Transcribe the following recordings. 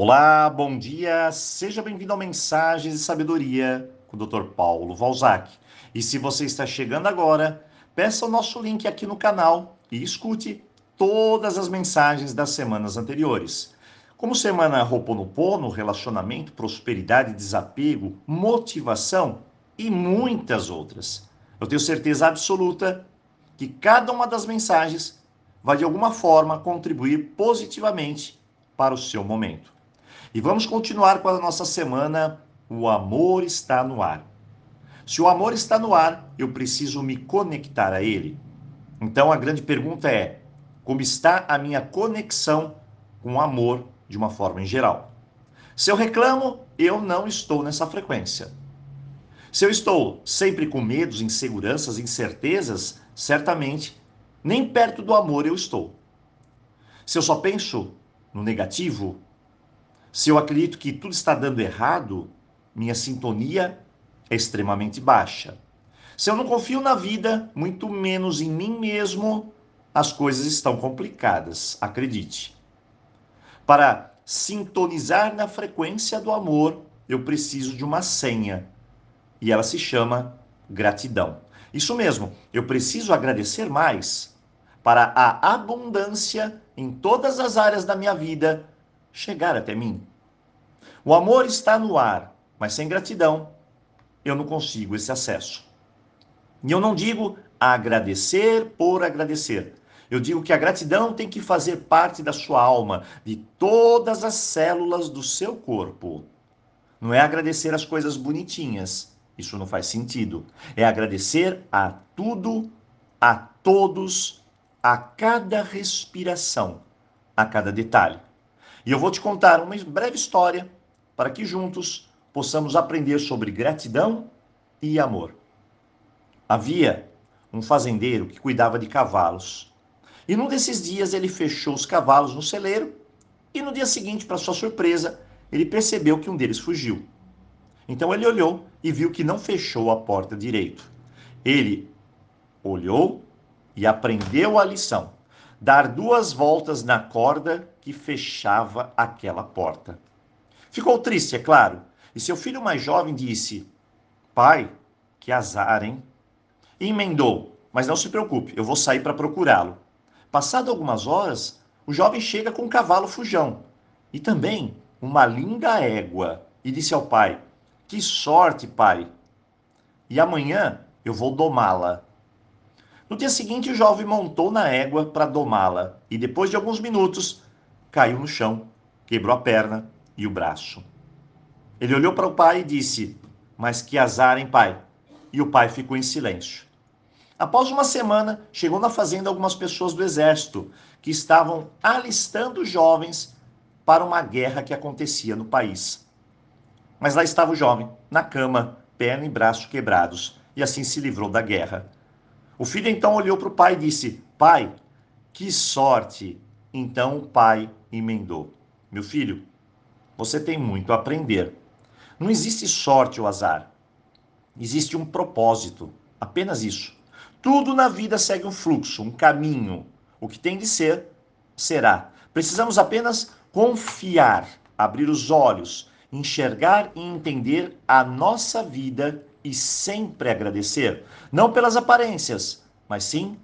Olá, bom dia, seja bem-vindo ao Mensagens de Sabedoria com o Dr. Paulo Valzac. E se você está chegando agora, peça o nosso link aqui no canal e escute todas as mensagens das semanas anteriores. Como semana Roponopono, relacionamento, prosperidade, desapego, motivação e muitas outras. Eu tenho certeza absoluta que cada uma das mensagens vai de alguma forma contribuir positivamente para o seu momento. E vamos continuar com a nossa semana O amor está no ar. Se o amor está no ar, eu preciso me conectar a ele. Então a grande pergunta é: como está a minha conexão com o amor de uma forma em geral? Se eu reclamo, eu não estou nessa frequência. Se eu estou sempre com medos, inseguranças, incertezas, certamente nem perto do amor eu estou. Se eu só penso no negativo, se eu acredito que tudo está dando errado, minha sintonia é extremamente baixa. Se eu não confio na vida, muito menos em mim mesmo, as coisas estão complicadas, acredite. Para sintonizar na frequência do amor, eu preciso de uma senha. E ela se chama gratidão. Isso mesmo, eu preciso agradecer mais para a abundância em todas as áreas da minha vida chegar até mim. O amor está no ar, mas sem gratidão eu não consigo esse acesso. E eu não digo agradecer por agradecer. Eu digo que a gratidão tem que fazer parte da sua alma, de todas as células do seu corpo. Não é agradecer as coisas bonitinhas. Isso não faz sentido. É agradecer a tudo, a todos, a cada respiração, a cada detalhe. E eu vou te contar uma breve história para que juntos possamos aprender sobre gratidão e amor. Havia um fazendeiro que cuidava de cavalos. E num desses dias ele fechou os cavalos no celeiro e no dia seguinte, para sua surpresa, ele percebeu que um deles fugiu. Então ele olhou e viu que não fechou a porta direito. Ele olhou e aprendeu a lição: dar duas voltas na corda que fechava aquela porta. Ficou triste, é claro, e seu filho mais jovem disse: Pai, que azar, hein? E emendou: Mas não se preocupe, eu vou sair para procurá-lo. Passado algumas horas, o jovem chega com um cavalo fujão e também uma linda égua e disse ao pai: Que sorte, pai! E amanhã eu vou domá-la. No dia seguinte, o jovem montou na égua para domá-la e depois de alguns minutos caiu no chão, quebrou a perna e o braço. Ele olhou para o pai e disse: Mas que azar, hein, pai? E o pai ficou em silêncio. Após uma semana, chegou na fazenda algumas pessoas do exército que estavam alistando jovens para uma guerra que acontecia no país. Mas lá estava o jovem, na cama, perna e braço quebrados, e assim se livrou da guerra. O filho então olhou para o pai e disse: Pai, que sorte! Então o pai emendou: Meu filho, você tem muito a aprender. Não existe sorte ou azar. Existe um propósito, apenas isso. Tudo na vida segue um fluxo, um caminho. O que tem de ser, será. Precisamos apenas confiar, abrir os olhos, enxergar e entender a nossa vida e sempre agradecer, não pelas aparências, mas sim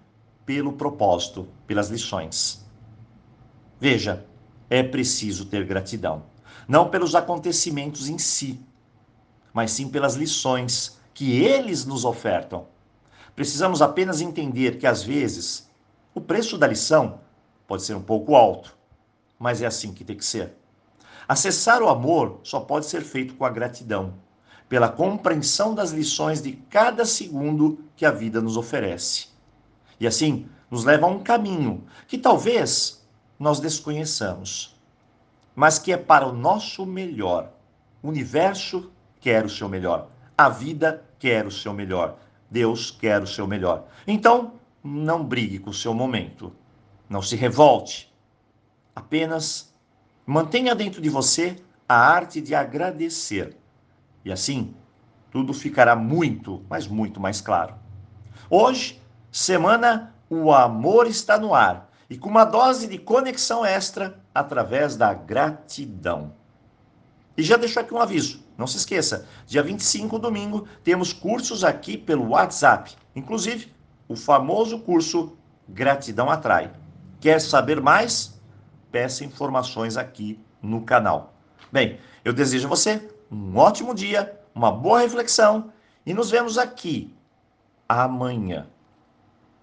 pelo propósito, pelas lições. Veja, é preciso ter gratidão não pelos acontecimentos em si, mas sim pelas lições que eles nos ofertam. Precisamos apenas entender que, às vezes, o preço da lição pode ser um pouco alto, mas é assim que tem que ser. Acessar o amor só pode ser feito com a gratidão, pela compreensão das lições de cada segundo que a vida nos oferece. E assim, nos leva a um caminho que talvez nós desconheçamos mas que é para o nosso melhor. O universo quer o seu melhor. A vida quer o seu melhor. Deus quer o seu melhor. Então, não brigue com o seu momento. Não se revolte. Apenas mantenha dentro de você a arte de agradecer. E assim, tudo ficará muito, mas muito mais claro. Hoje, semana O Amor está no Ar e com uma dose de conexão extra através da gratidão. E já deixo aqui um aviso, não se esqueça, dia 25, domingo, temos cursos aqui pelo WhatsApp, inclusive o famoso curso Gratidão Atrai. Quer saber mais? Peça informações aqui no canal. Bem, eu desejo a você um ótimo dia, uma boa reflexão e nos vemos aqui amanhã.